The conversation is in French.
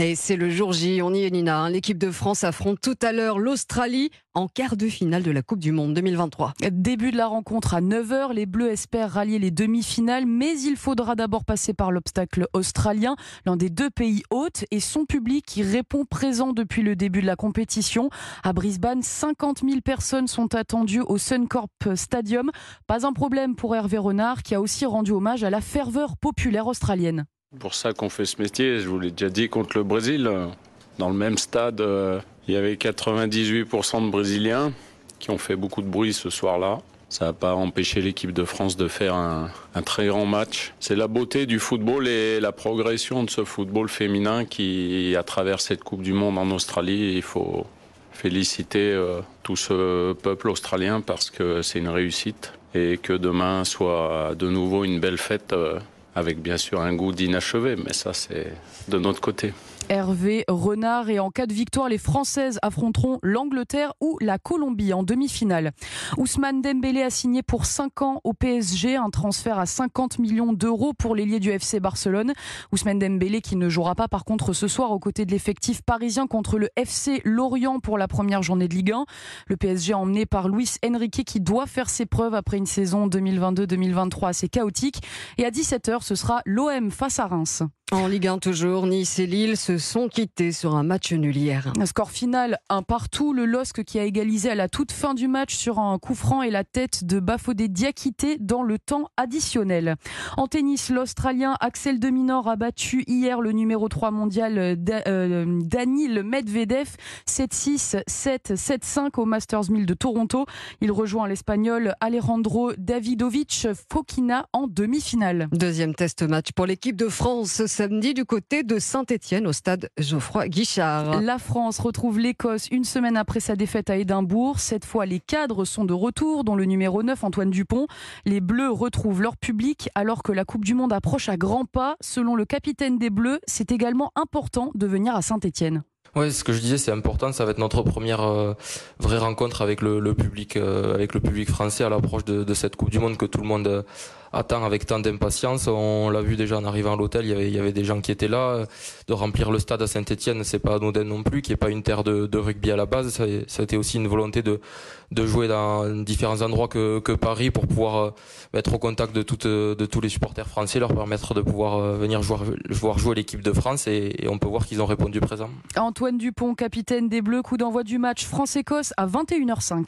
Et c'est le jour J, on y est Nina. Hein. L'équipe de France affronte tout à l'heure l'Australie en quart de finale de la Coupe du Monde 2023. Début de la rencontre à 9h, les Bleus espèrent rallier les demi-finales, mais il faudra d'abord passer par l'obstacle australien, l'un des deux pays hôtes, et son public qui répond présent depuis le début de la compétition. À Brisbane, 50 000 personnes sont attendues au Suncorp Stadium. Pas un problème pour Hervé Renard, qui a aussi rendu hommage à la ferveur populaire australienne. Pour ça qu'on fait ce métier, je vous l'ai déjà dit, contre le Brésil, dans le même stade, euh, il y avait 98% de Brésiliens qui ont fait beaucoup de bruit ce soir-là. Ça n'a pas empêché l'équipe de France de faire un, très grand match. C'est la beauté du football et la progression de ce football féminin qui, à travers cette Coupe du Monde en Australie, il faut féliciter euh, tout ce peuple australien parce que c'est une réussite et que demain soit de nouveau une belle fête. Euh, avec bien sûr un goût d'inachevé, mais ça c'est de notre côté. Hervé Renard. Et en cas de victoire, les Françaises affronteront l'Angleterre ou la Colombie en demi-finale. Ousmane Dembélé a signé pour 5 ans au PSG, un transfert à 50 millions d'euros pour l'ailier du FC Barcelone. Ousmane Dembélé qui ne jouera pas par contre ce soir aux côtés de l'effectif parisien contre le FC Lorient pour la première journée de Ligue 1. Le PSG emmené par Luis Enrique qui doit faire ses preuves après une saison 2022-2023 assez chaotique. Et à 17h, ce sera l'OM face à Reims. En Ligue 1 toujours, Nice et Lille se sont quittés sur un match nul hier. Un score final, un partout. Le LOSC qui a égalisé à la toute fin du match sur un coup franc et la tête de Bafodé Diakité dans le temps additionnel. En tennis, l'Australien Axel de Minor a battu hier le numéro 3 mondial euh, Daniel Medvedev 7-6, 7, 7-5 au Masters 1000 de Toronto. Il rejoint l'Espagnol Alejandro Davidovic Fokina en demi-finale. Deuxième test match pour l'équipe de France samedi du côté de Saint-Etienne au stade Geoffroy Guichard. La France retrouve l'Écosse une semaine après sa défaite à Édimbourg. Cette fois, les cadres sont de retour, dont le numéro 9 Antoine Dupont. Les Bleus retrouvent leur public alors que la Coupe du Monde approche à grands pas. Selon le capitaine des Bleus, c'est également important de venir à Saint-Etienne. Oui, ce que je disais, c'est important. Ça va être notre première euh, vraie rencontre avec le, public, euh, avec le public français à l'approche de, cette Coupe du Monde que tout le monde euh, attend avec tant d'impatience. On l'a vu déjà en arrivant à l'hôtel, il y, avait, des gens qui étaient là. De remplir le stade à Saint-Etienne, c'est pas anodin non plus, qui est pas une terre de, rugby à la base. Ça, a été aussi une volonté de, jouer dans différents endroits que, Paris pour pouvoir être au contact de, tous les supporters français, leur permettre de pouvoir venir jouer, voir jouer l'équipe de France et, et, on peut voir qu'ils ont répondu présent. Antoine Dupont, capitaine des Bleus, coup d'envoi du match France-Écosse à 21h05.